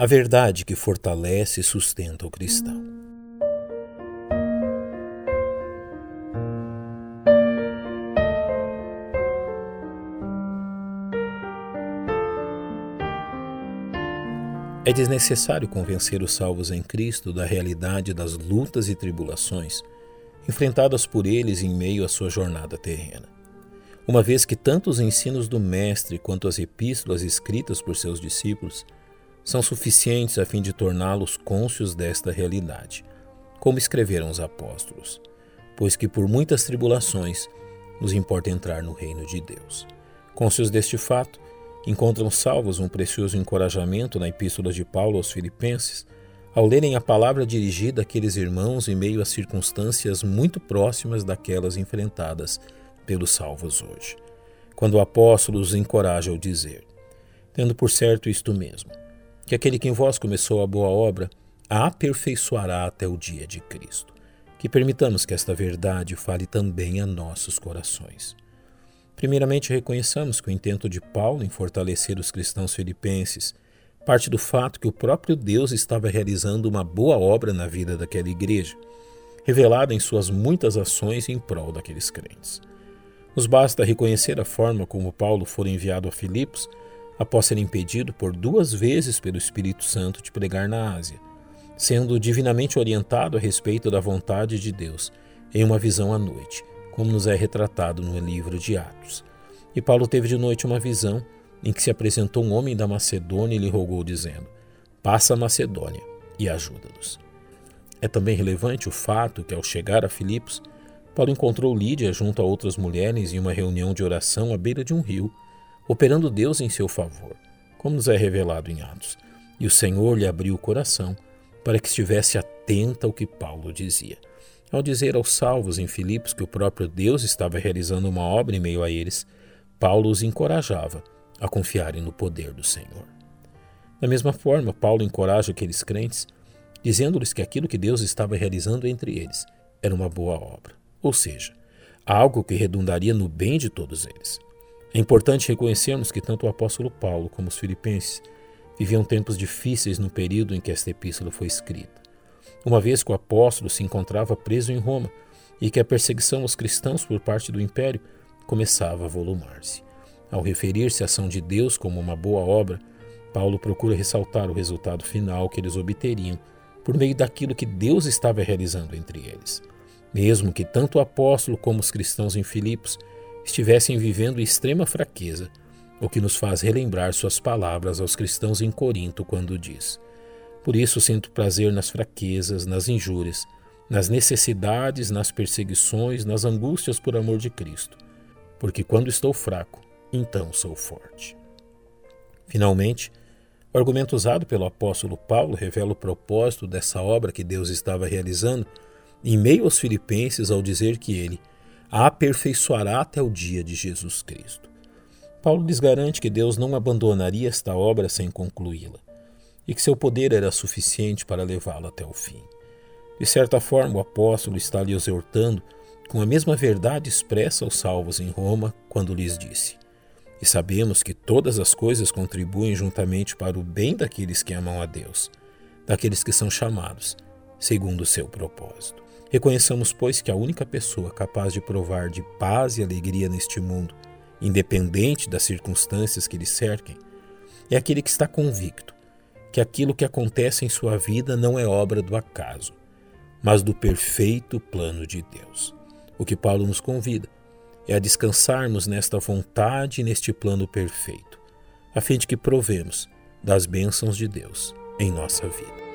a verdade que fortalece e sustenta o cristão. É desnecessário convencer os salvos em Cristo da realidade das lutas e tribulações enfrentadas por eles em meio à sua jornada terrena. Uma vez que tanto os ensinos do Mestre quanto as epístolas escritas por seus discípulos são suficientes a fim de torná-los cônscios desta realidade, como escreveram os apóstolos, pois que por muitas tribulações nos importa entrar no reino de Deus. Cônscios deste fato, encontram salvos um precioso encorajamento na Epístola de Paulo aos Filipenses, ao lerem a palavra dirigida àqueles irmãos em meio a circunstâncias muito próximas daquelas enfrentadas pelos salvos hoje. Quando o apóstolo os encoraja ao dizer: Tendo por certo isto mesmo, que aquele que em vós começou a boa obra a aperfeiçoará até o dia de Cristo. Que permitamos que esta verdade fale também a nossos corações. Primeiramente, reconheçamos que o intento de Paulo em fortalecer os cristãos filipenses parte do fato que o próprio Deus estava realizando uma boa obra na vida daquela igreja, revelada em suas muitas ações em prol daqueles crentes. Nos basta reconhecer a forma como Paulo foi enviado a Filipos após ser impedido por duas vezes pelo Espírito Santo de pregar na Ásia, sendo divinamente orientado a respeito da vontade de Deus em uma visão à noite como nos é retratado no livro de Atos. E Paulo teve de noite uma visão em que se apresentou um homem da Macedônia e lhe rogou, dizendo: Passa a Macedônia e ajuda-nos. É também relevante o fato que, ao chegar a Filipos, Paulo encontrou Lídia junto a outras mulheres em uma reunião de oração à beira de um rio, operando Deus em seu favor, como nos é revelado em Atos. E o Senhor lhe abriu o coração para que estivesse atenta ao que Paulo dizia. Ao dizer aos salvos em Filipos que o próprio Deus estava realizando uma obra em meio a eles, Paulo os encorajava a confiarem no poder do Senhor. Da mesma forma, Paulo encoraja aqueles crentes, dizendo-lhes que aquilo que Deus estava realizando entre eles era uma boa obra, ou seja, algo que redundaria no bem de todos eles. É importante reconhecermos que tanto o apóstolo Paulo como os filipenses viviam tempos difíceis no período em que esta epístola foi escrita uma vez que o apóstolo se encontrava preso em Roma e que a perseguição aos cristãos por parte do império começava a volumar-se. Ao referir-se à ação de Deus como uma boa obra, Paulo procura ressaltar o resultado final que eles obteriam por meio daquilo que Deus estava realizando entre eles. Mesmo que tanto o apóstolo como os cristãos em Filipos estivessem vivendo extrema fraqueza, o que nos faz relembrar suas palavras aos cristãos em Corinto quando diz: por isso sinto prazer nas fraquezas, nas injúrias, nas necessidades, nas perseguições, nas angústias por amor de Cristo, porque quando estou fraco, então sou forte. Finalmente, o argumento usado pelo apóstolo Paulo revela o propósito dessa obra que Deus estava realizando em meio aos filipenses ao dizer que ele a aperfeiçoará até o dia de Jesus Cristo. Paulo lhes garante que Deus não abandonaria esta obra sem concluí-la e que seu poder era suficiente para levá-lo até o fim. De certa forma, o apóstolo está lhe exortando com a mesma verdade expressa aos salvos em Roma quando lhes disse: E sabemos que todas as coisas contribuem juntamente para o bem daqueles que amam a Deus, daqueles que são chamados segundo o seu propósito. Reconheçamos, pois, que a única pessoa capaz de provar de paz e alegria neste mundo, independente das circunstâncias que lhe cerquem, é aquele que está convicto que aquilo que acontece em sua vida não é obra do acaso, mas do perfeito plano de Deus. O que Paulo nos convida é a descansarmos nesta vontade e neste plano perfeito, a fim de que provemos das bênçãos de Deus em nossa vida.